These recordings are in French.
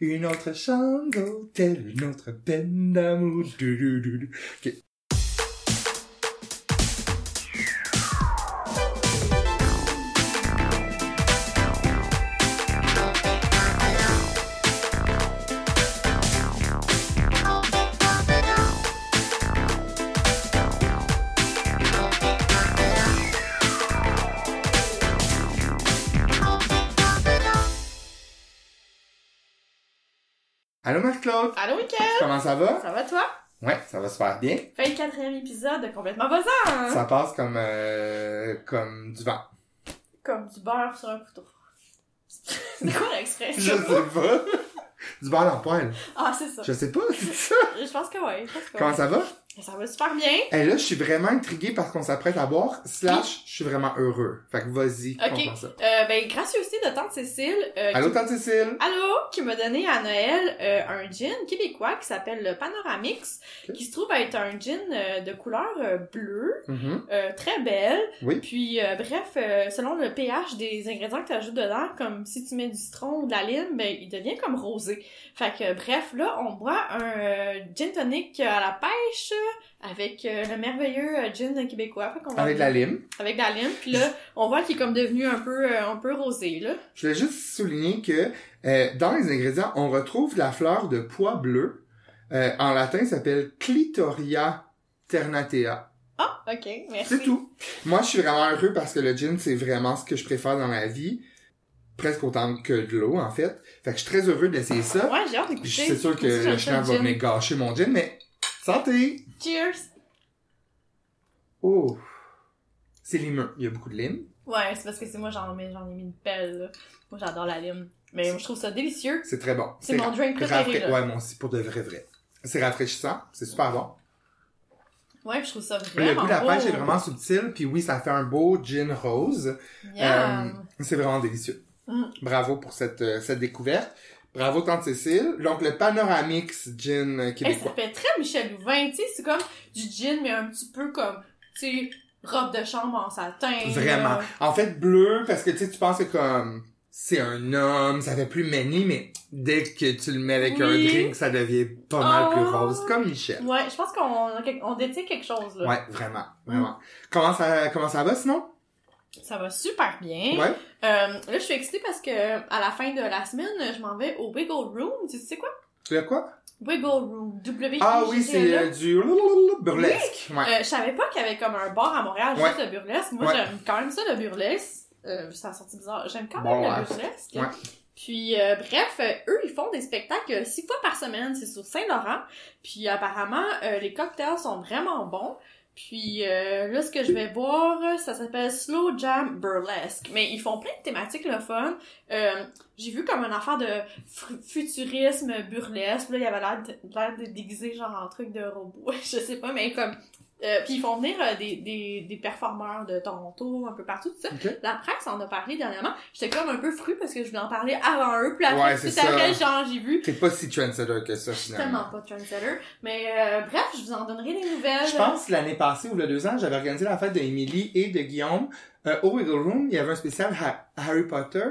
Une autre chambre d'hôtel, une autre peine d'amour. Du, Allô Mickaël! comment ça va? Ça va, toi? Ouais, ça va super bien. Fait le quatrième épisode de Complètement Buzzant! Ça passe comme euh, comme du vent. Comme du beurre sur un couteau. C'est quoi l'expression? Je sais pas. du beurre le poêle. Ah, c'est ça. Je sais pas, c'est ça. Je pense que ouais, je pense que Comment ouais. ça va? Ça va super bien. Et là, je suis vraiment intrigué parce qu'on s'apprête à boire, slash, je suis vraiment heureux. Fait que vas-y, Ok. ça. Euh, ben, gracieuseté de Tante Cécile. euh, Allô, qui- Tante Cécile? Allô, qui m'a donné à Noël euh, un gin québécois qui s'appelle le Panoramix, Ok. qui se trouve être un gin euh, de couleur euh, bleue, Mhm. euh, très belle. Oui. Puis, euh, bref, selon le pH des ingrédients que tu ajoutes dedans, comme si tu mets du citron ou de la lime, ben, il devient comme rosé. Fait que, bref, là, on boit un gin tonic à la pêche avec euh, le merveilleux euh, gin québécois. Fait qu'on va- Avec la lime. Avec de la lime. Puis là, on voit qu'il est comme devenu un peu, euh, un peu rosé, là. Je voulais juste souligner que euh, dans les ingrédients, on retrouve la fleur de pois bleu. En latin, ça s'appelle Clitoria ternatea. Ah, ok, merci. C'est tout. Moi, je suis vraiment heureux parce que le gin, c'est vraiment ce que je préfère dans la vie. Presque autant que de l'eau, en fait. Fait que je suis très heureux d'essayer ça. Ouais, j'ai hâte d'écouter. C'est sûr que le chien va venir gâcher mon gin, mais santé! Cheers! Oh! C'est limeux. Il y a beaucoup de lime. Ouais, c'est parce que c'est moi, j'en mets, j'en ai mis une pelle, là. Moi, j'adore la lime. Mais moi, je trouve ça délicieux. C'est très bon. C'est mon drink préféré, là. Ouais, moi aussi, pour de vrai, vrai. C'est rafraîchissant. C'est super bon. Ouais, je trouve ça Le vraiment goût de la pêche est vraiment subtil, puis oui, ça fait un beau gin rose. Euh, c'est vraiment délicieux. Mm. Bravo pour cette, euh, cette découverte. Bravo, Tante Cécile. Donc, le Panoramix gin euh, Hey, ça québécois. fait très Michel Louvain, tu sais, c'est comme du gin, mais un petit peu comme, tu sais, robe de chambre en satin. Vraiment. En fait, bleu, parce que tu sais, tu penses que comme c'est un homme, ça fait plus manie, mais dès que tu le mets avec Oui. un drink, ça devient pas mal Oh. plus rose, comme Michel. Ouais, je pense qu'on on détient quelque chose, là. Ouais, vraiment, vraiment. Comment ça, comment ça va sinon? Ça va super bien. Ouais. Euh, là, je suis excitée parce que à la fin de la semaine, je m'en vais au Wiggle Room. Tu sais quoi? Tu as quoi? Wiggle Room. W Ah oui, c'est euh, du burlesque. Ouais. Euh, je savais pas qu'il y avait comme un bar à Montréal Ouais. juste de burlesque. Moi, j'aime quand même ça, le burlesque. Euh, ça a sorti bizarre. J'aime quand même Bon, le burlesque. Ouais. Puis, euh, bref, euh, eux, ils font des spectacles six fois par semaine. C'est sur Saint-Laurent. Puis, apparemment, euh, les cocktails sont vraiment bons. Puis, euh, là, ce que je vais boire, ça s'appelle Slow Jam Burlesque. Mais ils font plein de thématiques, le fun. Euh, j'ai vu comme une affaire de futurisme burlesque. Là, il y avait l'air de, l'air de déguiser genre en truc de robot. je sais pas, mais comme... Euh, puis ils font venir euh, des, des, des performeurs de Toronto, un peu partout, tout ça. Ok. La presse en a parlé dernièrement. J'étais comme un peu fru parce que je voulais en parler avant eux. Puis après, tout après, ça. genre, j'ai vu. T'es pas si trendsetter que ça, finalement. tellement pas trendsetter. Mais euh, bref, je vous en donnerai des nouvelles. Je pense que l'année passée ou le deux ans, j'avais organisé la fête de Emily et de Guillaume. Euh, au Wiggle Room, il y avait un spécial Ha- Harry Potter.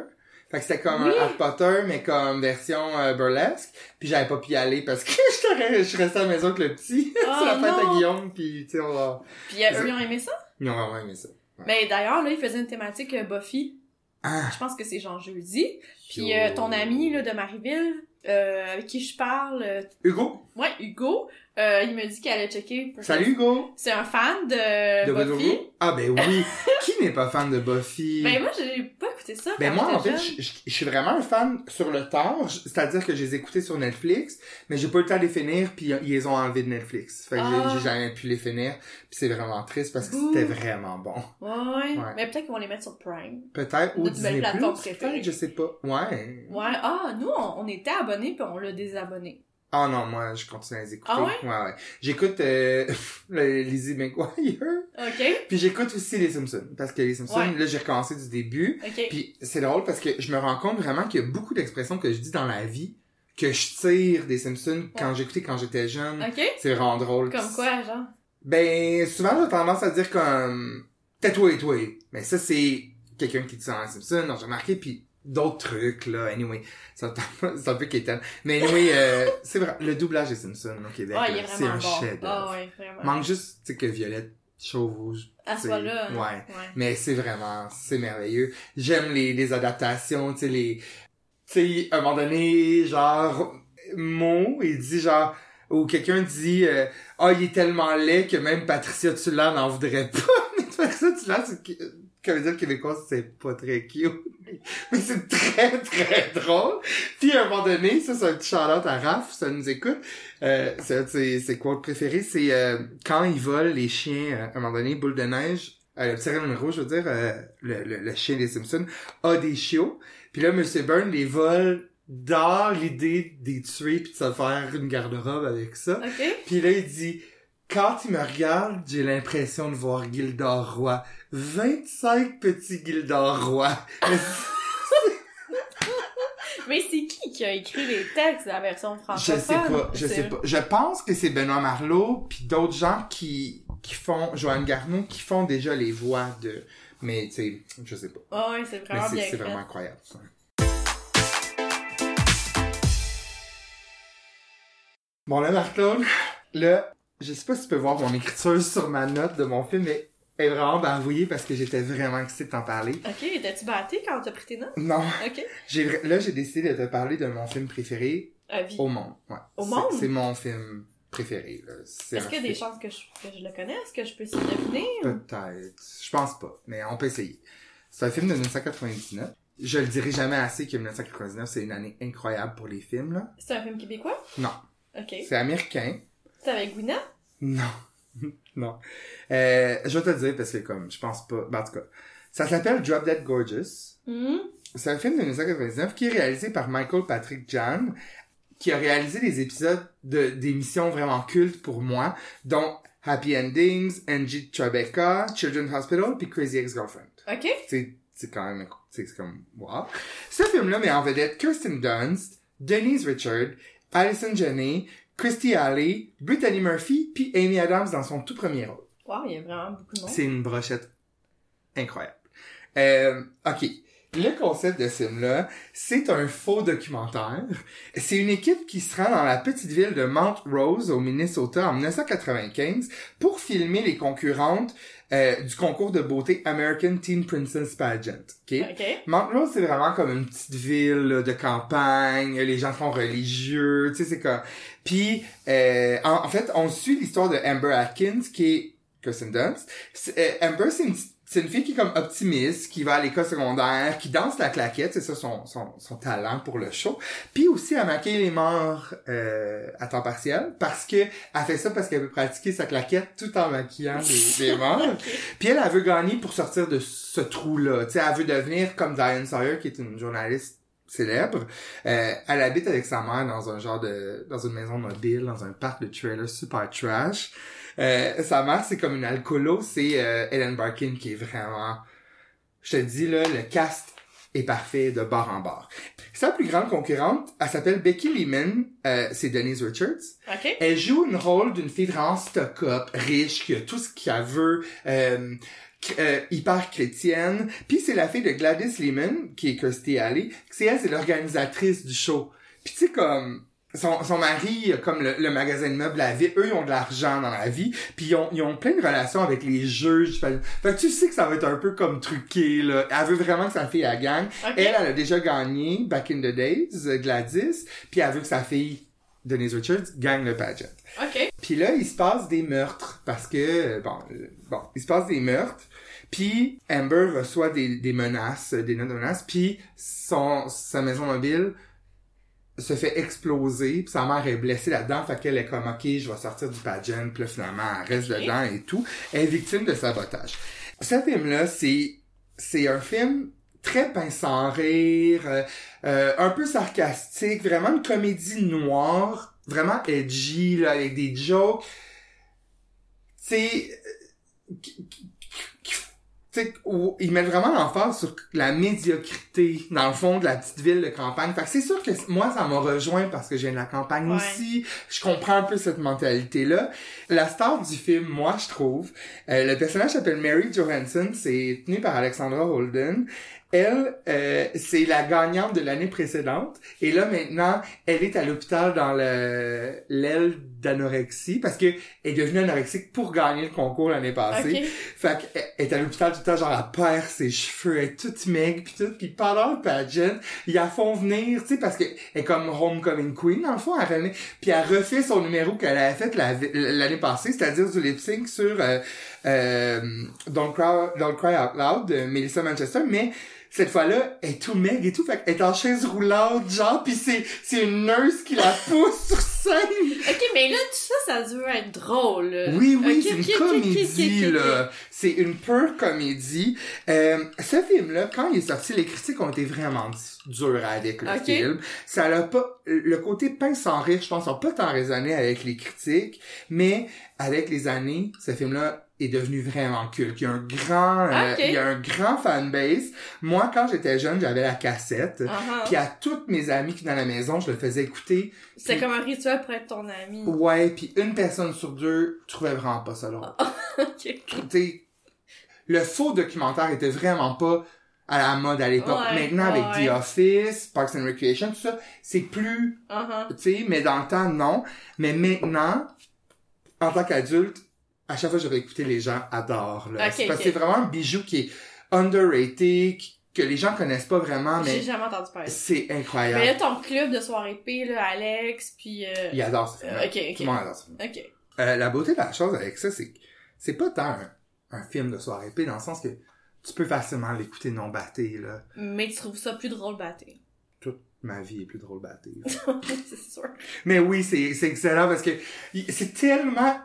Fait que c'était comme Oui. un Harry Potter, mais comme version euh, burlesque. Puis j'avais pas pu y aller parce que je suis resté à la maison avec le petit. Oh, C'est la fête non. à Guillaume, puis tu sais, on va... Puis euh, eux, ils ont aimé ça? Ils ont vraiment aimé ça. Mais d'ailleurs, là, ils faisaient une thématique euh, Buffy. Ah! Je pense que c'est genre jeudi. Puis euh, ton ami là, de Marieville, euh, avec qui je parle, euh, Hugo! ouais, Hugo, euh, il me dit qu'il allait checker. pour- Salut Hugo! C'est un fan de, De Buffy. Ah ben oui! Qui n'est pas fan de Buffy? Ben moi, j'ai pas ça. Ben moi, en fait, je, suis vraiment un fan sur le tard, c'est-à-dire que je les ai écoutés sur Netflix, mais j'ai pas eu le temps de les finir, puis ils les ont enlevés de Netflix. Fait que j'ai- Ah. j'ai jamais pu les finir, puis c'est vraiment triste parce que c'était vraiment bon. Ouais, ouais. Ouais. Mais peut-être qu'ils vont les mettre sur Prime. Peut-être, ou Disney+, Plus, peut-être, je sais pas. Ouais. Ouais. Ah, nous, on, on était abonnés puis on l'a désabonné. Ah non, moi, je continue à les écouter. Ah ouais? Ouais, ouais. J'écoute euh, Lizzie McGuire, OK? puis j'écoute aussi les Simpsons, parce que les Simpsons, Ouais. là, j'ai recommencé du début, OK. Puis c'est drôle parce que je me rends compte vraiment qu'il y a beaucoup d'expressions que je dis dans la vie que je tire des Simpsons quand j'écoutais quand j'étais jeune. OK? C'est vraiment drôle. Comme quoi, genre? Ben souvent j'ai tendance à dire comme et toi. Mais ça c'est quelqu'un qui dit ça dans les Simpsons, j'ai remarqué puis d'autres trucs, là. Anyway, c'est un, c'est un peu quétaine. Mais anyway, euh, c'est vrai, le doublage des Simpsons au Québec, il est là, c'est un bon. chef Ah ouais. Manque juste, tu sais, que Violette Chauve À ce là hein. ouais. mais c'est vraiment, c'est merveilleux. J'aime les, les adaptations, tu sais, les, tu sais, à un moment donné, genre, Mo, il dit genre, ou quelqu'un dit, euh, ah, il est tellement laid que même Patricia Tullan n'en voudrait pas. Mais Patricia Tullan, c'est, comédienne québécoise, c'est pas très cute. Mais c'est très, très drôle. Puis à un moment donné, ça, c'est un petit shout-out à Raph, ça nous écoute. Euh, c'est ses, ses quotes préférés, c'est euh, quand ils volent les chiens, euh, à un moment donné, boule de neige, euh, le petit numéro, je veux dire, euh, le, le, le chien des Simpsons, a des chiots. Puis là, Monsieur Byrne les vole dans l'idée des tuer puis de se faire une garde-robe avec ça. Ok. Puis là, il dit, quand il me regarde, j'ai l'impression de voir Gildor Roy. 25 petits Gildor Roy. Mais c'est qui qui a écrit les textes de la version Je francophone? sais pas, je sais pas. Je pense que c'est Benoît Marlot puis d'autres gens qui qui font Joanne Garneau qui font déjà les voix de mais tu sais, je sais pas. Ah ouais, c'est vraiment c'est bien c'est vraiment incroyable. ça. Bon là Marc-Claude, là, je sais pas si tu peux voir mon écriture sur ma note de mon film mais elle est vraiment bavouillée parce que j'étais vraiment excitée de t'en parler. Ok, étais-tu batté quand t'as pris tes notes? Non, Ok. j'ai là j'ai décidé de te parler de mon film préféré À vie. au monde. Ouais. Au C'est- monde? C'est mon film préféré. là. C'est Est-ce qu'il y a des chances que je, que je le connais? Est-ce que je peux s'y deviner? Peut-être. Je pense pas, mais on peut essayer. C'est un film de 1999. Je le dirai jamais assez que 1999, c'est une année incroyable pour les films, là. C'est un film québécois? Non. Ok. C'est américain. C'est avec Gwyneth? Non. non. Euh, je vais te le dire parce que comme, je pense pas. Ben, en tout cas. Ça s'appelle Drop Dead Gorgeous. Hum? C'est un film de 1999 qui est réalisé par Michael Patrick Jan, qui a réalisé des épisodes de, d'émissions vraiment cultes pour moi, dont Happy Endings, Angie Tribeca, Children's Hospital, puis Crazy Ex-Girlfriend. Ok. C'est, c'est quand même, c'est c'est comme, wow. Ce film-là met en vedette Kirsten Dunst, Denise Richard, Alison Janney, Christy Alley, Brittany Murphy, puis Amy Adams dans son tout premier rôle. Wow, il y a vraiment beaucoup de monde. C'est une brochette incroyable. Euh, ok. Le concept de ce film-là, c'est un faux documentaire. C'est une équipe qui se rend dans la petite ville de Mount Rose, au Minnesota, en 1995, pour filmer les concurrentes euh, du concours de beauté American Teen Princess Pageant. ok? Ok. Mount Rose, c'est vraiment comme une petite ville là, de campagne, les gens sont religieux, tu sais, c'est comme... Puis, euh, en, en fait, on suit l'histoire de Amber Atkins, qui est Kirsten Dunst. Euh, Amber, c'est une, c'est une fille qui est comme optimiste, qui va à l'école secondaire, qui danse la claquette, c'est ça son, son, son talent pour le show. Puis aussi, elle maquille les morts euh, à temps partiel, parce que elle fait ça parce qu'elle veut pratiquer sa claquette tout en maquillant les, les morts. Puis elle, elle veut gagner pour sortir de ce trou-là. Tu sais, elle veut devenir comme Diane Sawyer, qui est une journaliste célèbre. Euh, elle habite avec sa mère dans un genre de... dans une maison mobile, dans un parc de trailer super trash. Euh, sa mère, c'est comme une alcoolo, c'est euh, Ellen Barkin qui est vraiment... Je te dis, là, le cast est parfait de bar en bar. Sa plus grande concurrente, elle s'appelle Becky Lehman, euh, c'est Denise Richards. Ok. Elle joue une rôle d'une fille vraiment stock-up, riche, qui a tout ce qu'elle veut, euh, euh, hyper chrétienne. Puis c'est la fille de Gladys Lehman, qui est Kirstie Alley. C'est elle, c'est l'organisatrice du show. Puis tu sais, comme... Son, son mari, comme le, le magasin de meubles à vie, eux, ils ont de l'argent dans la vie, puis ils ont, ils ont plein de relations avec les juges. Fait, fait que tu sais que ça va être un peu comme truqué, là. Elle veut vraiment que sa fille, elle gagne. Elle, elle a déjà gagné Back in the Days, euh, Gladys, puis elle veut que sa fille, Denise Richards, gagne le pageant. Ok. Puis là, il se passe des meurtres parce que euh, bon, euh, bon, il se passe des meurtres. Puis Amber reçoit des, des menaces, des notes de menaces. Puis son sa maison mobile se fait exploser. Puis sa mère est blessée là-dedans. Fait qu'elle est comme ok, je vais sortir du pageant. Puis là, finalement, elle reste dedans et tout. Elle est victime de sabotage. Ce film-là, c'est c'est un film très pince sans rire, euh, euh, un peu sarcastique, vraiment une comédie noire, vraiment edgy, là, avec des jokes. C'est... Sais, où ils mettent vraiment l'emphase sur la médiocrité, dans le fond, de la petite ville de campagne. Fait que c'est sûr que moi, ça m'a rejoint parce que viens de la campagne Ouais. aussi. Je comprends un peu cette mentalité-là. La star du film, moi, je trouve, euh, le personnage s'appelle Mary Johansson, c'est tenu par Alexandra Holden. Elle, euh, c'est la gagnante de l'année précédente. Et là, maintenant, elle est à l'hôpital dans le l'aile d'anorexie parce que elle est devenue anorexique pour gagner le concours l'année passée. Ok. Fait qu'elle est à l'hôpital tout le temps, genre, elle perd ses cheveux, elle est toute maigre pis tout. Pis pendant le pageant, ils la font venir, tu sais, parce qu'elle est comme homecoming queen, dans le fond, elle. Puis elle refait son numéro qu'elle avait fait la- l'année passée, c'est-à-dire du lip sync sur euh, euh, Don't, Cry, Don't Cry Out Loud de Melissa Manchester, mais cette fois-là, elle est tout maigre et tout, fait qu'elle est en chaise roulante, genre, pis c'est, c'est une nurse qui la pousse sur scène. Ok, mais là, tout ça, ça doit être drôle. Oui, oui, c'est une comédie, là. C'est une pure comédie. Euh, ce film-là, quand il est sorti, les critiques ont été vraiment du- dures avec le film. Ça l'a pas, le côté pain sans rire, je pense, n'a pas tant résonné avec les critiques, mais avec les années, ce film-là est devenu vraiment culte. Il y a un grand, euh, Ok. il y a un grand fanbase. Moi, quand j'étais jeune, j'avais la cassette. Uh-huh. Puis à toutes mes amies qui dans la maison, je le faisais écouter. C'est comme un rituel pour être ton ami. Ouais, puis une personne sur deux trouvait vraiment pas ça ok. T'sais, le faux documentaire était vraiment pas à la mode à l'époque. Ouais, Maintenant, avec ouais. The Office, Parks and Recreation, tout ça, c'est plus, tu sais, mais dans le temps, non. Mais maintenant, en tant qu'adulte, à chaque fois que je réécouté, les gens adorent. Là. Ok, C'est parce que c'est vraiment un bijou qui est underrated, que les gens connaissent pas vraiment, J'ai mais jamais entendu parler. c'est Mais incroyable. là, ton club de soirée P, là, Alex, puis... Euh... Ils adorent ce film. euh, ok, Tout le monde adore ce film. Euh, la beauté de la chose avec ça, c'est que c'est pas tant un, un film de soirée épée, dans le sens que tu peux facilement l'écouter non batté, là. Mais tu trouves ça plus drôle batté. Toute ma vie est plus drôle batté. c'est sûr. Mais oui, c'est, c'est excellent parce que il- c'est tellement...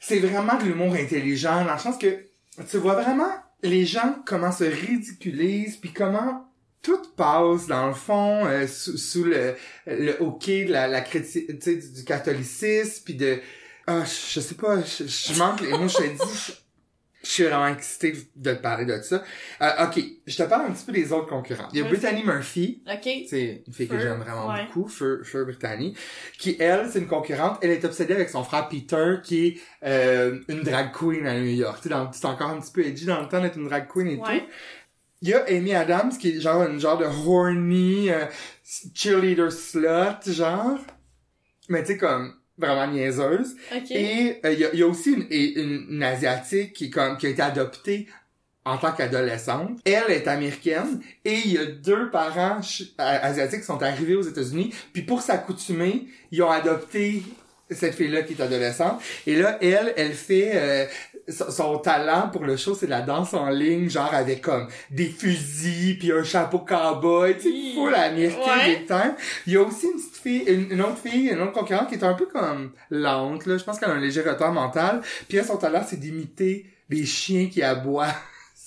C'est vraiment de l'humour intelligent, dans le sens que tu vois vraiment les gens comment se ridiculisent, puis comment tout passe, dans le fond, euh, sous, le, le de la, la du, du catholicisme, puis de... Ah, je, sais pas, je, manque les mots, je dis... Je, suis vraiment excité de te parler de ça. Euh, ok, je te parle un petit peu des autres concurrents. Il y a. Brittany Murphy, Ok. c'est une fille que j'aime vraiment ouais. beaucoup, Feu, Feu Brittany, qui, elle, c'est une concurrente. Elle est obsédée avec son frère Peter, qui est euh, une drag queen à New York. Tu sais, c'est encore un petit peu edgy dans le temps d'être une drag queen et Ouais. tout. Il y a Amy Adams, qui est genre une genre de horny euh, cheerleader slut, genre. Mais tu sais, comme vraiment niaiseuse. Ok. Et euh, il y, a, il y a aussi une, une, une asiatique qui, comme, qui a été adoptée en tant qu'adolescente. Elle est américaine et il y a deux parents asiatiques qui sont arrivés aux États-Unis. Puis pour s'accoutumer, ils ont adopté cette fille-là qui est adolescente. Et là, elle, elle fait... euh, son- talent pour le show, c'est la danse en ligne, genre avec comme des fusils puis un chapeau cowboy, tu sais, full américain Ouais. big time. Il y a aussi une petite fille, une, une autre fille, une autre concurrente qui est un peu comme lente, là. Je pense qu'elle a un léger retard mental. Puis elle, son talent, c'est d'imiter les chiens qui aboient.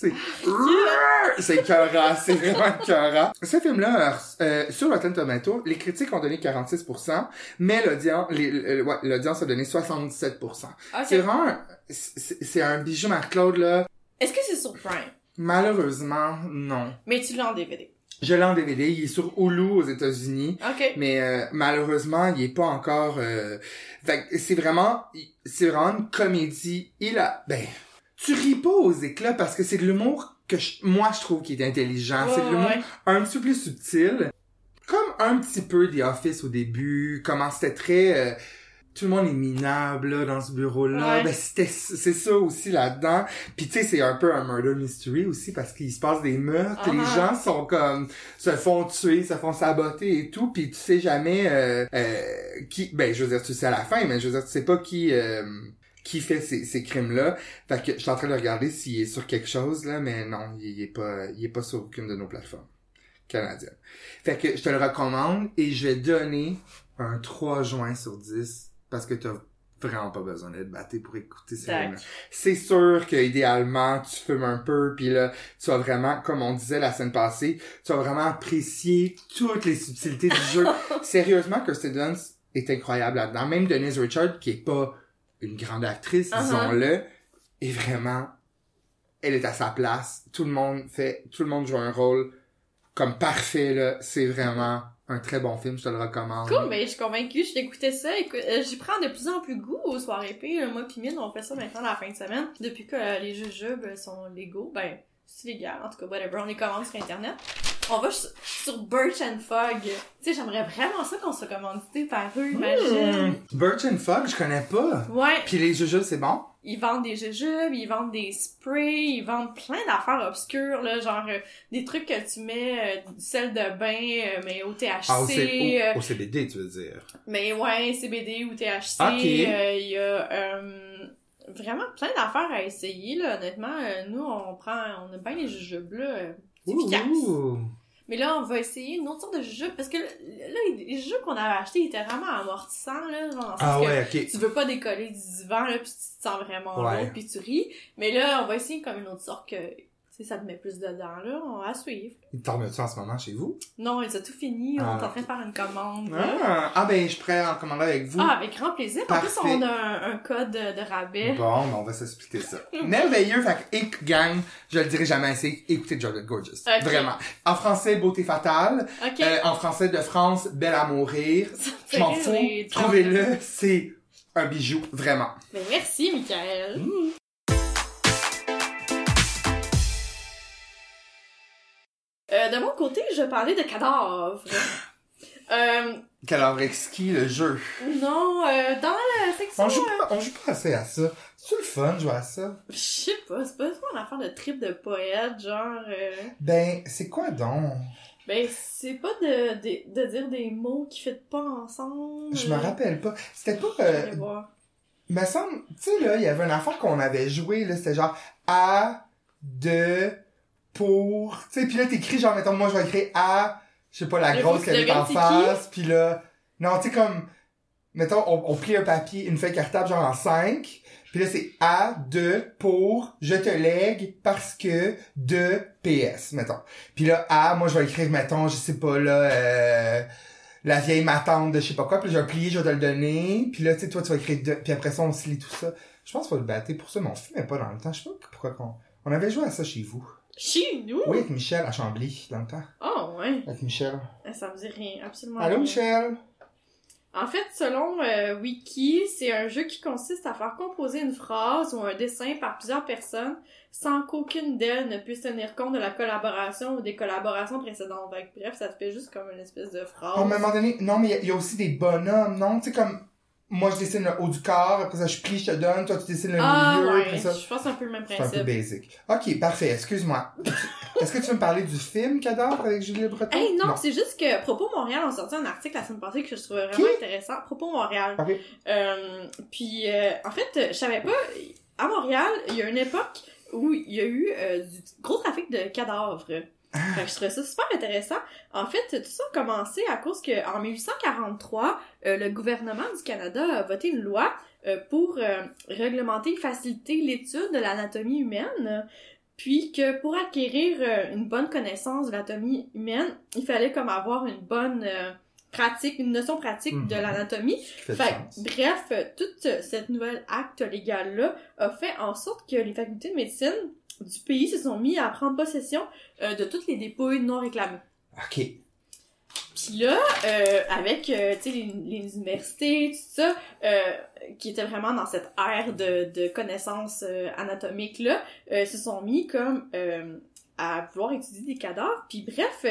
C'est, c'est écœurant, c'est vraiment écœurant. Ce film-là, euh, sur Rotten Tomato, les critiques ont donné 46%, mais l'audience, le- ouais, l'audience a donné 77%. Ok. C'est vraiment, c'est un bijou, Marc-Claude, là. Est-ce que c'est sur Prime? Malheureusement, non. Mais tu l'as en DVD. Je l'ai en DVD, il est sur Hulu aux États-Unis. Ok. Mais euh, malheureusement, il est pas encore. Euh... C'est vraiment, c'est vraiment une comédie. Il a, ben, tu ris pas aux éclats parce que c'est de l'humour que je- moi je trouve qui est intelligent. c'est de l'humour ouais. un petit peu plus subtil, comme un petit peu The Office au début. Comment c'était très, euh, tout le monde est minable là, dans ce bureau-là. Ouais. Ben c'était, c'est ça aussi là-dedans. Puis tu sais, c'est un peu un murder mystery aussi parce qu'il se passe des meurtres. Les Uh-huh. gens sont comme se font tuer, se font saboter et tout. Puis tu sais jamais euh, euh, qui. Ben je veux dire, tu sais à la fin, mais je veux dire, tu sais pas qui. euh, qui fait ces, ces crimes-là. Fait que je suis en train de regarder s'il est sur quelque chose, là, mais non, il, il est pas, il est pas sur aucune de nos plateformes canadiennes. Fait que je te le recommande et je vais donner un 3 juin sur 10 parce que t'as vraiment pas besoin d'être batté pour écouter film C'est sûr que idéalement tu fumes un peu puis là tu vas vraiment comme on disait la semaine passée, tu vas vraiment apprécier toutes les subtilités du jeu. Sérieusement Kirsten Dunst est incroyable là-dedans. Même Denise Richard qui est pas une grande actrice, Uh-huh. disons-le, est vraiment elle est à sa place. Tout le monde fait tout le monde joue un rôle comme parfait là, c'est vraiment un très bon film, je te le recommande. Cool, mais je suis convaincue, je l'écoutais ça. Écoute, euh, j'y prends de plus en plus goût aux soirées épées. Euh, Moi pis Mine, on fait ça maintenant la fin de semaine. Depuis que euh, les jujubes sont légaux, ben, c'est légal, en tout cas, whatever, on les commande sur Internet. On va sur, sur Birch and Fog. Tu sais, j'aimerais vraiment ça qu'on soit commandité par eux, imagine. Hmm. Birch and Fog, je connais pas. Ouais, Puis les jujubes, c'est bon? ils vendent des jujubes, ils vendent des sprays, ils vendent plein d'affaires obscures, là, genre euh, des trucs que tu mets euh, du sel de bain, euh, mais au THC, Ah, au, C- euh, au- au CBD, tu veux dire? mais ouais, CBD ou THC, Ok. euh, il y a euh, vraiment plein d'affaires à essayer, là, honnêtement. Euh, nous, on prend, on a bien les jujubes, là, euh, efficace. Ouh. Mais là, on va essayer une autre sorte de jujube, parce que là, les jujubes qu'on avait achetés étaient vraiment amortissants, là, genre, Ah ouais, ok. tu veux pas décoller du divan, là, puis tu te sens vraiment Ouais. lourd, puis tu ris. Mais là, on va essayer comme une autre sorte que, sais, ça te met plus dedans, là, on va suivre. Il tourne-tu en ce moment chez vous? Non, ils ont tout fini, on Ah, est en train de faire une commande. Ah, ah ben, je pourrais en commander avec vous. Ah, avec grand plaisir. En plus, Parfait. on a un, un code de, rabais. Bon, ben on va s'expliquer ça. Merveilleux, fait et gang, je le dirai jamais assez, écoutez Jordan Gorgeous. Vraiment. En français, Beauté Fatale. Euh, en français de France, Belle à mourir. Je m'en fous. Trouvez-le, c'est un bijou, vraiment. Mais merci, Michael. Euh, de mon côté, je parlais de cadavres. euh, Cadavre exquis, le jeu. non, euh, dans la section... On joue pas, on joue pas assez à ça. C'est le fun, jouer à ça? Je sais pas, c'est pas une affaire de trip de poète, genre... euh, Ben, c'est quoi donc? Ben, c'est pas de, de, de dire des mots qui fit pas ensemble. Je me rappelle pas. C'était pas, Je euh, vais voir. me semble, tu sais, là, il y avait une affaire qu'on avait joué, là, c'était genre à, de, pour, tu sais, pis là, t'écris, genre, mettons, moi, je vais écrire à, je sais pas, la grosse qu'elle est en face, pis là, non, tu sais, comme, mettons, on, on plie un papier, une feuille cartable, genre en 5, puis là, c'est à, de, pour, je te lègue, parce que, de, PS, mettons. Puis là, à, moi, je vais écrire, mettons, je sais pas, là, euh, la vieille matante de je sais pas quoi, puis je vais plier, je vais te le donner, puis là, tu sais, toi, tu vas écrire de, puis après ça, on se lit tout ça. Je pense qu'on va le battre pour ça, mais on fumait pas dans le temps. Je sais pas pourquoi qu'on... On avait joué à ça chez vous. Chez nous? Oui, avec Michel à Chambly, dans le temps. Oh, ouais. Avec Michel. Ça me dit rien, absolument Allô, rien. Michel? En fait, selon euh, Wiki, c'est un jeu qui consiste à faire composer une phrase ou un dessin par plusieurs personnes sans qu'aucune d'elles ne puisse tenir compte de la collaboration ou des collaborations précédentes. Bref, ça te fait juste comme une espèce de phrase. À un moment donné, non, mais il y a- il y, a aussi des bonhommes, non? Tu sais, comme, moi, je dessine le haut du corps, après ça, je plie, je te donne, toi, tu dessines le ah milieu, ouais, après ça. je pense que c'est un peu le même C'est un peu principe. basic. Ok, parfait, excuse-moi. Est-ce que tu veux me parler du film Cadavre avec Julie Breton? Hey, non, c'est juste que Propos Montréal ont sorti un article la semaine passée que je trouvais vraiment Qui? intéressant. Propos Montréal. Ok. Euh, puis, euh, en fait, je savais pas, à Montréal, il y a une époque où il y a eu euh, du gros trafic de cadavres. Fait que je trouvais ça super intéressant. En fait, tout ça a commencé à cause que en 1843, euh, le gouvernement du Canada a voté une loi euh, pour euh, réglementer et faciliter l'étude de l'anatomie humaine. Puis que pour acquérir euh, une bonne connaissance de l'anatomie humaine, il fallait comme avoir une bonne euh, pratique, une notion pratique de Mhm. l'anatomie. Bref, toute euh, cette nouvelle acte légal-là a fait en sorte que les facultés de médecine du pays se sont mis à prendre possession euh, de toutes les dépouilles non réclamées. Ok. Puis là, euh, avec euh, les, les universités, tout ça, qui étaient vraiment dans cette ère de, de connaissances anatomiques-là, se sont mis comme à vouloir étudier des cadavres. Puis bref,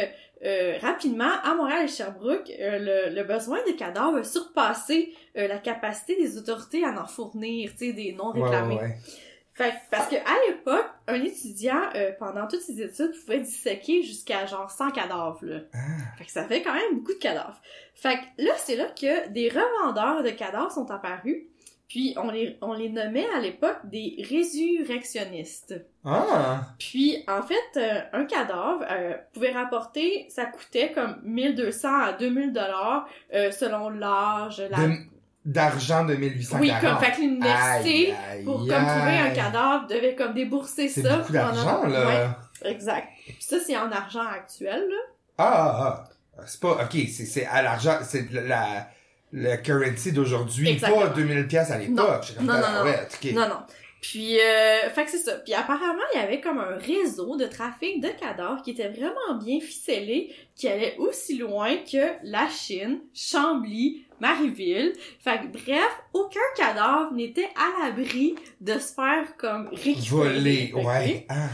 euh, rapidement, à Montréal et Sherbrooke, euh, le, le besoin de cadavres a surpassé euh, la capacité des autorités à en fournir, tu sais, des non Ouais, réclamés. ouais, ouais. Fait parce que à l'époque, un étudiant, euh, pendant toutes ses études, pouvait disséquer jusqu'à genre 100 cadavres, là. Ah. Fait que ça fait quand même beaucoup de cadavres. Fait que là, c'est là que des revendeurs de cadavres sont apparus, puis on les, on les nommait à l'époque des résurrectionnistes. Ah! Puis, en fait, euh, un cadavre euh, pouvait rapporter, ça coûtait comme 1200 à 2000 dollars euh, selon l'âge, la... De- D'argent de 1840. Oui, comme, fait que l'université, pour comme trouver un cadavre, devait comme débourser C'est ça. beaucoup d'argent, là. Ouais, exact. Puis ça, c'est en argent actuel, là. Ah, ah, ah. C'est pas, ok, c'est, c'est à l'argent, c'est la, la, la currency d'aujourd'hui, pas 2000 pièces à l'époque. Non, non, ah, non. ouais. Non, non. Puis, euh, fait que c'est ça. Puis apparemment, il y avait comme un réseau de trafic de cadavres qui était vraiment bien ficelé, qui allait aussi loin que la Chine, Chambly, Marieville. Fait que bref, aucun cadavre n'était à l'abri de se faire comme récupérer. Voler, ouais. Ah.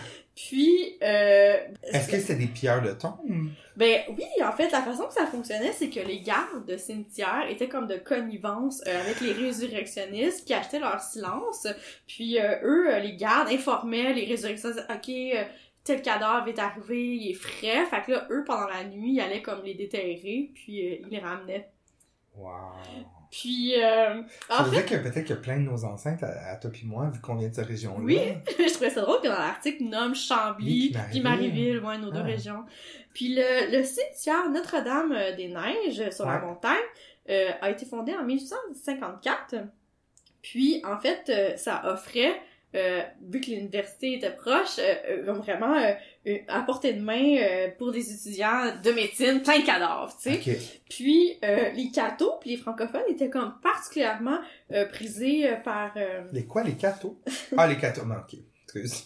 Puis, euh, Est-ce que c'était des pierres de tombe? ben oui, en fait, la façon que ça fonctionnait, c'est que les gardes de cimetière étaient comme de connivence euh, avec les résurrectionnistes qui achetaient leur silence. Puis euh, eux, les gardes, informaient les résurrectionnistes, ok, tel cadavre est arrivé, il est frais. Fait que là, eux, pendant la nuit, ils allaient comme les déterrer, puis ils les ramenaient. Wow. Puis, euh, Ça en veut fait, que peut-être que plein de nos ancêtres, à, à toi puis moi, vu qu'on vient de cette région-là. Oui. je trouvais ça drôle que dans l'article nomme Chambly puis Marieville. Ouais, nos deux Ah. régions. Puis le, le cimetière Notre-Dame euh, des Neiges sur la montagne euh, a été fondé en 1854. Puis en fait, euh, ça offrait vu que l'université était proche, vraiment à portée de main euh, pour des étudiants de médecine, plein de cadavres, tu sais. Ok. Puis euh, les cathos puis les francophones étaient comme particulièrement euh, prisés euh, par euh, Les quoi, les cathos? Ah, les cathos. Non, ok. Excuse.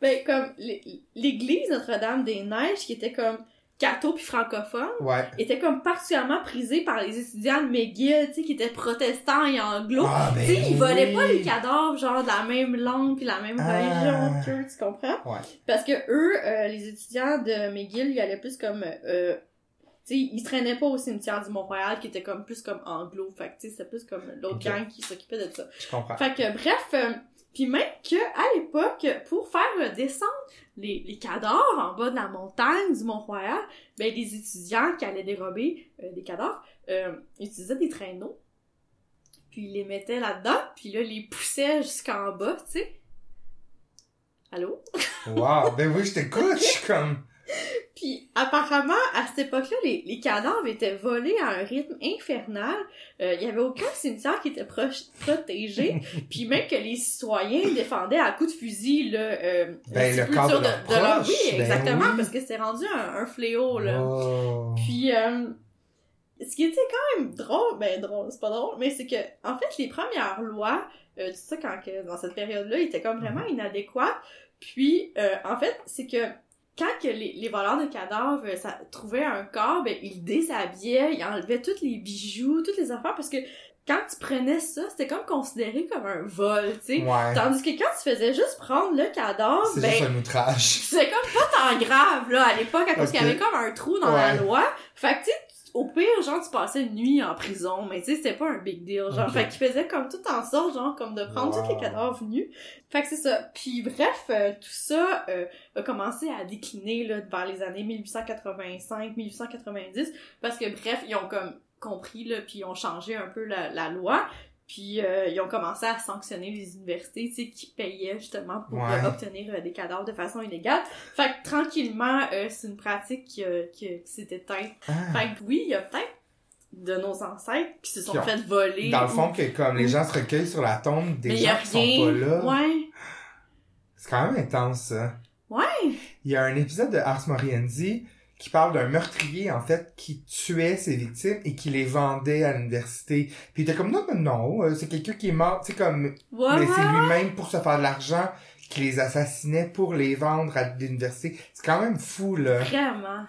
Ben, comme l'é- l'église Notre-Dame-des-Neiges, qui était comme catho puis francophone, Ouais. était comme particulièrement prisée par les étudiants de McGill, tu sais, qui étaient protestants et anglo. Ah, ben tu sais, ils volaient pas les cadavres, genre, de la même langue puis la même Ah. religion tu comprends? Ouais. Parce que eux, euh, les étudiants de McGill, ils allaient plus comme... Euh, tu sais, ils se traînaient pas au cimetière du Mont-Royal, qui était comme plus comme anglo. Fait que, tu sais, c'était plus comme l'autre gang qui s'occupait de ça. Je comprends. Fait que bref, euh, puis même que à l'époque, pour faire descendre les, les cadavres en bas de la montagne du Mont-Royal, ben les étudiants qui allaient dérober euh, des cadavres euh, utilisaient des traîneaux. Puis ils les mettaient là-dedans, puis là les poussaient jusqu'en bas, tu sais. Allô? Wow. Ben oui, je t'écoute. Comme. Puis apparemment, à cette époque-là, les, les cadavres étaient volés à un rythme infernal. Euh, Il y avait aucun cimetière qui était protégé. puis même que les citoyens défendaient à coups de fusil là, euh, Ben, le corps de sépulture leurs leur... proches, Oui, ben exactement, oui. parce que c'était rendu un, un fléau, là. Oh. Puis, euh, ce qui était quand même drôle, ben drôle, c'est pas drôle, mais c'est que, en fait, les premières lois, euh, tu sais, quand que, dans cette période-là, étaient comme vraiment inadéquates. Puis, euh, en fait, c'est que quand que les, les voleurs de cadavres euh, ça, trouvaient un corps, ben, ils déshabillaient, ils enlevaient tous les bijoux, toutes les affaires, parce que quand tu prenais ça, c'était comme considéré comme un vol, tu sais. Ouais. Tandis que quand tu faisais juste prendre le cadavre, C'est ben, juste un outrage. c'est comme pas tant grave, là, à l'époque, à cause qu'il y avait comme un trou dans la loi. Fait que, tu sais, au pire, genre, tu passais une nuit en prison, mais tu sais, c'était pas un big deal, genre. Ok. Fait qu'il faisait comme tout en sorte, genre, comme de prendre tous Wow. les cadavres nus. Fait que c'est ça. Puis bref, euh, tout ça euh, a commencé à décliner, là, vers les années 1885-1890, parce que bref, ils ont comme compris, là, puis ils ont changé un peu la, la loi. Puis euh, ils ont commencé à sanctionner les universités, tu sais, qui payaient justement pour Ouais. euh, obtenir euh, des cadavres de façon illégale. Fait que tranquillement, c'est une pratique qui, qui, qui s'est éteinte. Ah. Fait que oui, il y a peut-être de nos ancêtres qui se sont Qui ont- fait voler. Dans le fond, ou- que comme les gens se recueillent sur la tombe des mais gens qui rien. sont pas là. Ouais. C'est quand même intense, ça. Ouais. Il y a un épisode de Ars Moriendi qui parle d'un meurtrier, en fait, qui tuait ses victimes et qui les vendait à l'université. Puis il était comme, non, non, non, euh, c'est quelqu'un qui est mort, tu sais, comme, Ouais, mais c'est lui-même pour se faire de l'argent qui les assassinait pour les vendre à l'université. C'est quand même fou, là. Vraiment.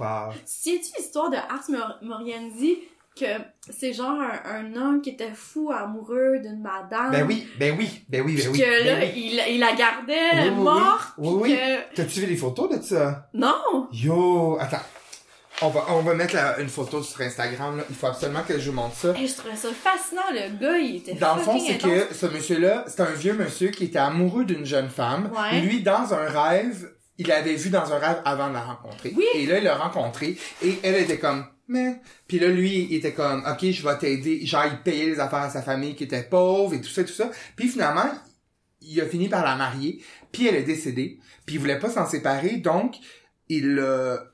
Wow. Sais-tu l'histoire de Ars Mor- Moriendi que c'est genre un, un homme qui était fou amoureux d'une madame? Ben oui, ben oui, ben oui, ben oui. que ben là, oui. il, il la gardait Oui, morte. Oui, oui. que- T'as-tu vu les photos de ça? Non! Yo, attends. On va, on va mettre la- une photo sur Instagram, là. Il faut absolument que je vous montre ça. Hey, je trouvais ça fascinant, le gars, il était Dans le fond, c'est que ce monsieur-là, c'est un vieux monsieur qui était amoureux d'une jeune femme. Ouais. Lui, dans un rêve, il l'avait vu dans un rêve avant de la rencontrer. Oui. Et là, il l'a rencontré. Et elle était comme, mais. Puis là, lui, il était comme, ok, je vais t'aider. Genre, il les affaires à sa famille qui était pauvre et tout ça, tout ça. Puis finalement, il a fini par la marier. Puis elle est décédée. Puis il voulait pas s'en séparer. Donc, il l'a,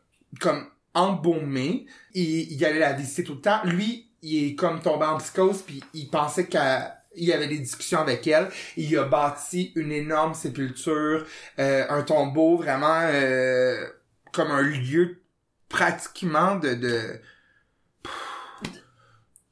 comme, embaumé. Il, il allait la visiter tout le temps. Lui, il est comme tombé en psychose. Puis il pensait qu'elle il y avait des discussions avec elle. Il a bâti une énorme sépulture, euh, un tombeau vraiment euh, comme un lieu pratiquement de de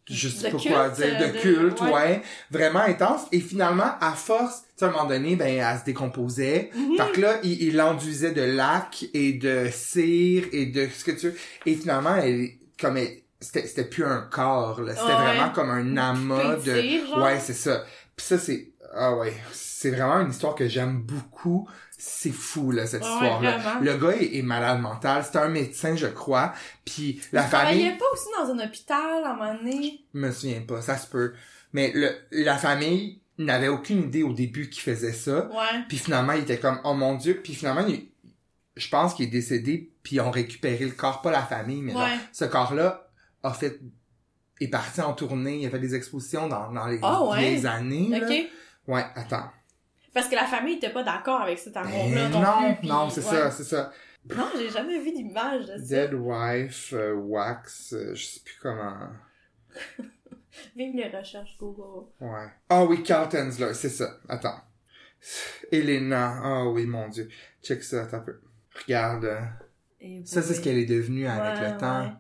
je sais pas quoi dire, de, de- culte, ouais. ouais. vraiment intense. Et finalement, à force, tu sais, à un moment donné, ben, elle se décomposait. Fait que là, il, il l'enduisait de lac et de cire et de ce que tu veux. Et finalement, elle, comme elle, c'était, c'était plus un corps, là. C'était Ouais. vraiment comme un amas de, genre. Ouais, c'est ça. Puis ça, c'est... Ah ouais, c'est vraiment une histoire que j'aime beaucoup. C'est fou, là, cette Ouais, histoire-là. vraiment. Le gars est, est malade mental. C'est un médecin, je crois. Puis la Il famille... travaillait pas aussi dans un hôpital à un moment donné. Je me souviens pas, ça se peut. Mais le, la famille n'avait aucune idée au début qu'il faisait ça. Ouais. Puis finalement, il était comme, oh mon dieu. Puis finalement, il- je pense qu'il est décédé, puis ils ont récupéré le corps, pas la famille, mais Ouais. ce corps-là a fait, est parti en tournée, il a fait des expositions dans, dans les, Ah les années. là. Ok. Ouais, attends. Parce que la famille était pas d'accord avec cet amour-là Ben non, non, plus. puis- non, c'est ouais. ça, c'est ça. Non, j'ai jamais vu d'image de ça. Dead Wife, euh, Wax, euh, je sais plus comment. Vive les recherches Google. Ouais. Ah oui, Carl Tensler, c'est ça. Attends. Elena, ah oui, mon dieu. Check ça, attends un peu. Regarde. euh, Et Ça, c'est ce qu'elle est devenue avec Ouais, le temps. ouais.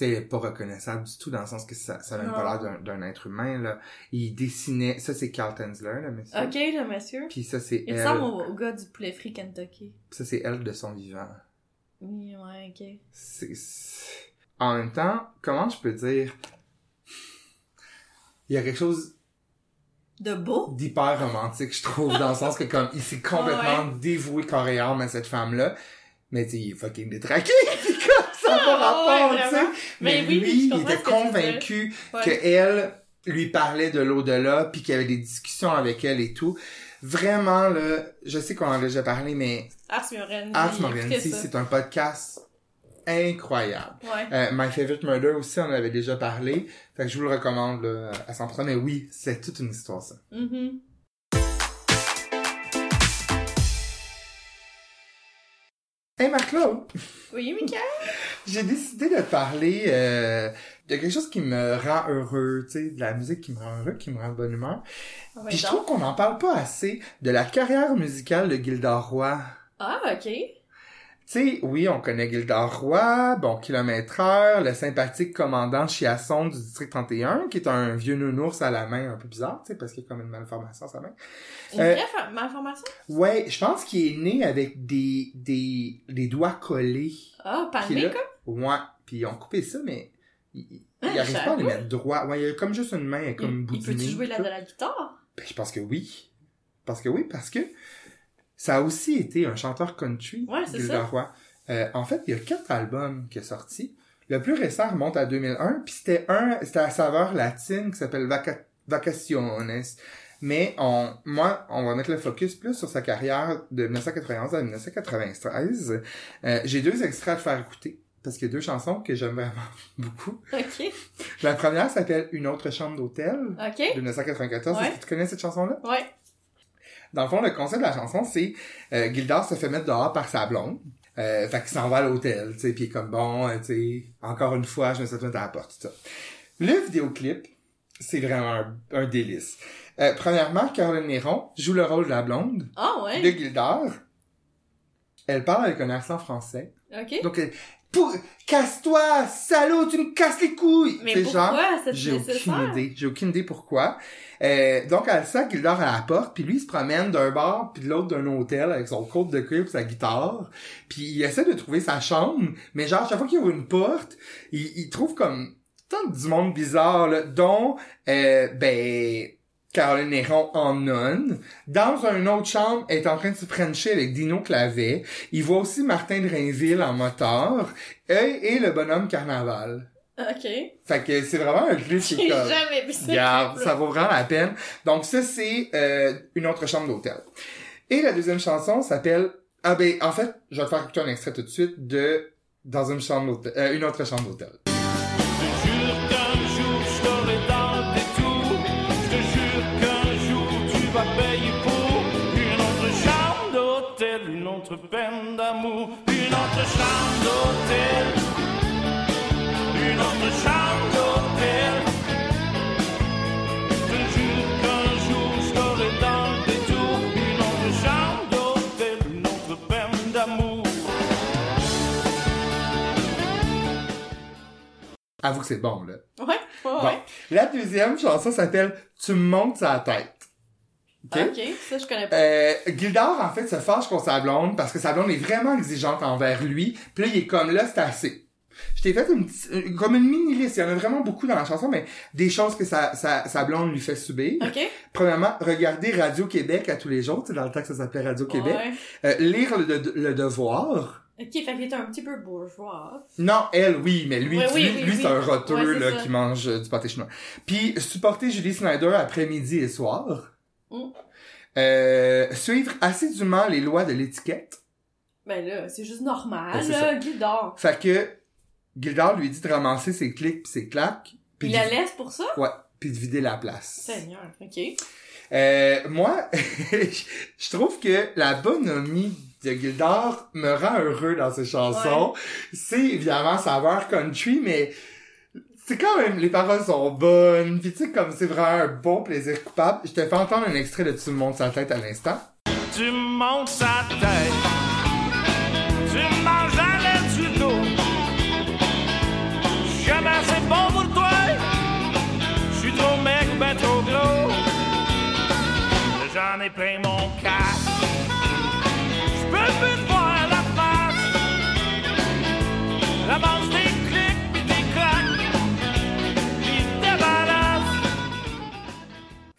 Elle est pas reconnaissable du tout dans le sens que ça, ça n'a même pas Non. l'air d'un- être humain, là. Il dessinait, ça c'est Carl Tensler, là, monsieur. Ok, le monsieur. Puis ça c'est Il elle. ressemble au, au gars du poulet frit Kentucky. Ça c'est elle de son vivant. Oui, ouais, ok. C'est, En même temps, comment je peux dire? Il y a quelque chose De beau? d'hyper romantique, je trouve, dans le sens que comme, il s'est complètement dévoué corps et âme à cette femme-là. Mais tu sais, il est fucking détraqué, pis comme ça n'a pas Ah, rapport, ouais, tu sais. Mais, Mais oui, lui, il était convaincu Ouais. que elle lui parlait de l'au-delà, puis qu'il y avait des discussions avec elle et tout. Vraiment, là, je sais qu'on en a déjà parlé, mais Ars Morenzi. Ars c'est un podcast incroyable. Ouais. Euh, My Favorite Murder aussi, on en avait déjà parlé. Fait que je vous le recommande là, à 100%. Mais oui, c'est toute une histoire, ça. Mhm. Hey Marc-Claude, Oui, Mickaël? j'ai décidé de parler euh, de quelque chose qui me rend heureux, tu sais, de la musique qui me rend heureux, qui me rend de bonne humeur. Puis je donc. trouve qu'on n'en parle pas assez de la carrière musicale de Gildor Roy. Ah, ok. Sais, oui, on connaît Gildor Roy, bon kilomètre heure, le sympathique commandant Chiasson du district 31, qui est un vieux nounours à la main un peu bizarre, tu sais, parce qu'il a comme une malformation à sa main. Une Euh, vraie malformation? Ouais, je pense qu'il est né avec des, des, des doigts collés. Ah, Qui palmé, là- comme? Ouais, puis ils ont coupé ça, mais il, il Ah, arrive pas à les mettre droit. Ouais, il y a comme juste une main, elle est comme Il, il peut-tu boudinée. jouer la, tout. de la guitare? Ben, je pense que oui. Parce que oui, parce que ça a aussi été un chanteur country, Ouais, c'est Gilda ça. Roy. Euh, en fait, il y a quatre albums qui sont sortis. Le plus récent remonte à 2001, puis c'était un, c'était à saveur latine qui s'appelle Vaca- Vacaciones. Mais on, moi, on va mettre le focus plus sur sa carrière de 1991 à 1993. Euh, J'ai deux extraits à te faire écouter. Parce qu'il y a deux chansons que j'aime vraiment beaucoup. Ok. La première s'appelle Une autre chambre d'hôtel Ok. de 1994. Ouais. Est-ce que tu connais cette chanson-là? Ouais. Dans le fond, le concept de la chanson, c'est euh, Gildor se fait mettre dehors par sa blonde. Euh, fait qu'il s'en va à l'hôtel, tu sais, puis comme bon, euh, tu sais, encore une fois, je me suis mettre à la porte, tout ça. Le vidéoclip, c'est vraiment un, un délice. Euh, premièrement, Caroline Néron joue le rôle de la blonde Ah, ouais. de Gildor. Elle parle avec un accent français. Ok. Donc, casse-toi, salaud, tu me casses les couilles! Mais pourquoi c'est j'ai aucune idée. J'ai aucune idée pourquoi. Euh, donc, elle sent qu'il dort à la porte, puis lui, il se promène d'un bar puis de l'autre d'un hôtel avec son côte de cuir pis sa guitare. Puis il essaie de trouver sa chambre, mais genre, chaque fois qu'il ouvre une porte, il, il trouve comme tant du monde bizarre, là, dont, euh, ben, Caroline Néron en nonne. Dans une autre chambre, elle est en train de se frencher avec Dino Clavet. Il voit aussi Martin de Rainville en moteur et, et le bonhomme Carnaval. Ok. Fait que c'est vraiment un clip J'ai jamais vu ça. Regarde, ça vaut vraiment la peine. Donc ça, c'est euh, une autre chambre d'hôtel. Et la deuxième chanson s'appelle... Ah ben, en fait, je vais te faire écouter un extrait tout de suite de Dans une chambre d'hôtel... euh, une autre chambre d'hôtel. Avoue que c'est bon, là. Ouais, ouais, Bon. ouais. La deuxième chanson s'appelle Tu me montes sa tête. OK? Ok, ça je connais pas. Euh, Gildor, en fait, se fâche contre sa blonde parce que sa blonde est vraiment exigeante envers lui. Puis là, il est comme là, c'est assez. Je t'ai fait une petite- euh, comme une mini liste. Il y en a vraiment beaucoup dans la chanson, mais des choses que sa, sa, sa blonde lui fait subir. Ok? Premièrement, regarder Radio-Québec à tous les jours. Tu sais, dans le temps que ça s'appelait Radio-Québec. Ouais. Euh, lire le, le devoir. Ok, fait qu'il est un petit peu bourgeois. Non, elle, oui, mais lui, Ouais, lui, oui, lui, oui. c'est un roteux, Ouais, là, ça. qui mange euh, du pâté chinois. Puis, supporter Julie Snyder après-midi et soir. Mm. Euh, suivre assidûment les lois de l'étiquette. Ben là, c'est juste normal, Ben, là, Guidard. Fait que, Gildard lui dit de ramasser ses clics pis ses claques. Il la laisse pour ça? Ouais, puis de vider la place. Seigneur, ok. Euh, moi, je trouve que la bonhomie de Gildard me rend heureux dans ses chansons. C'est évidemment saveur country, mais c'est quand même, les paroles sont bonnes, pis tu sais, comme c'est vraiment un bon plaisir coupable. Je te fais entendre un extrait de Tu me montes sa tête à l'instant. Tu montes sa tête,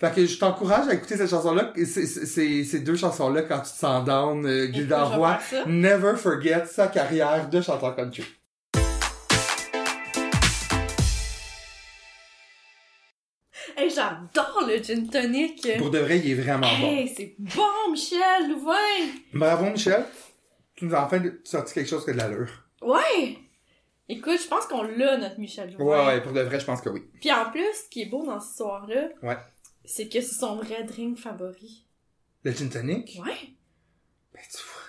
Fait que je t'encourage à écouter cette chanson-là. Ces deux chansons-là, quand tu te sens down, euh, vais Roy, never forget sa carrière de chanteur country. Hey, j'adore le gin tonic. Pour de vrai, il est vraiment bon. Hey, c'est bon, Michel Louvain. Bravo, Michel. Tu nous as enfin sorti quelque chose que de l'allure. Ouais. Écoute, je pense qu'on l'a, notre Michel Louvain. Ouais, ouais, pour de vrai, je pense que oui. Puis en plus, ce qui est beau dans cette histoire-là, Ouais. C'est que c'est son vrai drink favori. Le gin tonic? Ouais. Ben, tu vois.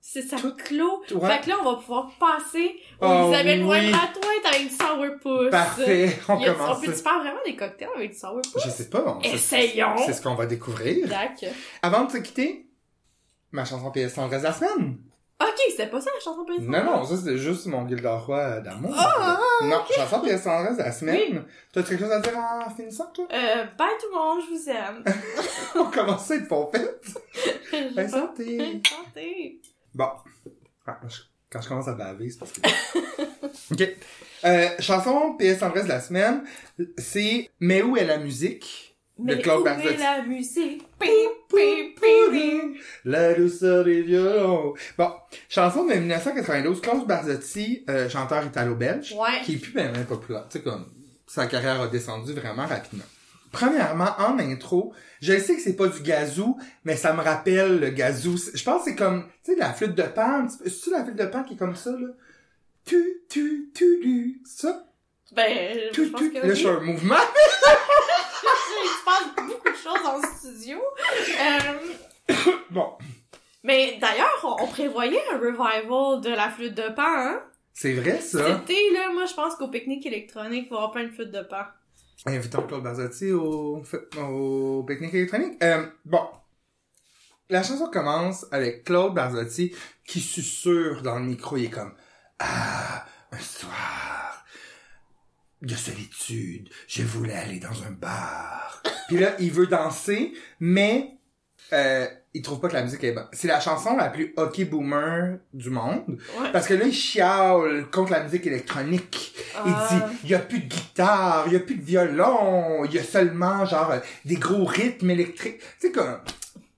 C'est sa Tout- clos. Ouais. Fait que là, on va pouvoir passer au Oh, Isabelle oui. à toi avec du sourpuss. Parfait, on a- commence. On peut-tu faire vraiment des cocktails avec du sourpuss? Je sais pas, c'est- Essayons. C'est ce qu'on va découvrir. Dac. Avant de se quitter, ma chanson PS tendresse de la semaine. Ok, c'était pas ça la chanson précédente? Non, non, ça c'était juste mon Gildard Roy d'amour. Ah, non, chanson PS tendresse de la semaine. T'as quelque chose à dire en finissant, toi? Euh, bye tout le monde, je vous aime. On commence à être pompette. Ben, santé. Santé. Bon. Ah, je- quand je commence à baver, c'est parce que... OK. Euh, chanson PS tendresse de la semaine, c'est Mais où est la musique? Mais Barzotti. est la musique? La douceur des violons. Bon, chanson de 1992, Klaus Barzotti, euh, chanteur italo-belge, Ouais. qui est plus bien populaire. Tu sais, comme, sa carrière a descendu vraiment rapidement. Premièrement, en intro, je sais que c'est pas du gazou, mais ça me rappelle le gazou. Je pense que c'est comme, tu sais, la flûte de pan. C'est-tu la flûte de pan qui est comme ça, là? Tu, tu, tu, tu. C'est ça? Ben, je pense tu. que Là, oui. je suis un mouvement. Il se passe beaucoup de choses dans le studio. Euh, Bon. mais d'ailleurs, on, prévoyait un revival de la flûte de pan, hein? C'est vrai, ça. Été, là, moi, je pense qu'au pique-nique électronique, il va y avoir plein de flûtes de pan. Invitons Claude Barzotti au, au pique-nique électronique. Euh, bon. La chanson commence avec Claude Barzotti qui susurre dans le micro. Il est comme Ah, un soir de solitude, je voulais aller dans un bar. Puis là, il veut danser, mais euh, il trouve pas que la musique est bonne. C'est la chanson la plus hockey boomer du monde. Ouais. Parce que là, il chiale contre la musique électronique. Il Ah. dit, il y a plus de guitare, il y a plus de violon, il y a seulement, genre, des gros rythmes électriques. Sais, comme,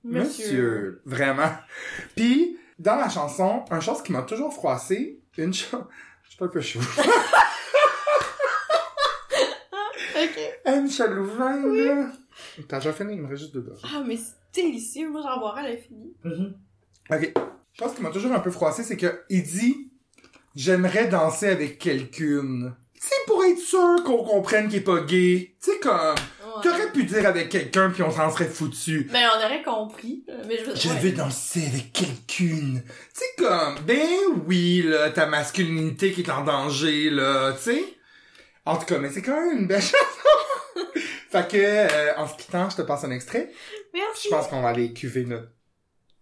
monsieur, vraiment. Puis, dans la chanson, une chose qui m'a toujours froissé, une chose, je suis un peu chaud. Ok. hey, Michel Louvain, là. T'as déjà fini, il me reste juste deux gorges. Ah, mais c'est délicieux. Moi, j'en boirai à l'infini. Ok. Je pense qu'il m'a toujours un peu froissé, c'est que il dit J'aimerais danser avec quelqu'une. Tu sais, pour être sûr qu'on comprenne qu'il est pas gay. Tu sais, comme. Ouais. T'aurais pu dire avec quelqu'un puis on s'en serait foutu. Ben, on aurait compris. Mais je veux Je ouais. veux danser avec quelqu'une. Tu sais, comme. Ben oui, là, ta masculinité qui est en danger, là. Tu sais. En tout cas, mais c'est quand même une belle chanson. fait que, euh, en se quittant, je te passe un extrait. Merci. Je pense qu'on va aller cuver notre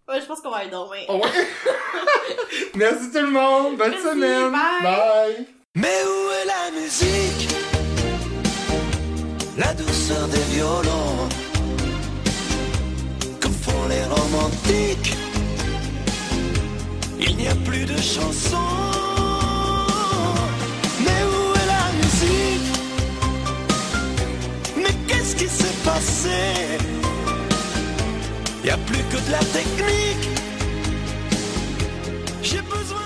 Ouais, je pense qu'on va aller dormir. Oh ouais. Merci tout le monde. Bonne Merci, semaine. bye. bye. Mais où est la musique? La douceur des violons Que font les romantiques Il n'y a plus de chansons passé. Y a plus que de la technique. J'ai besoin.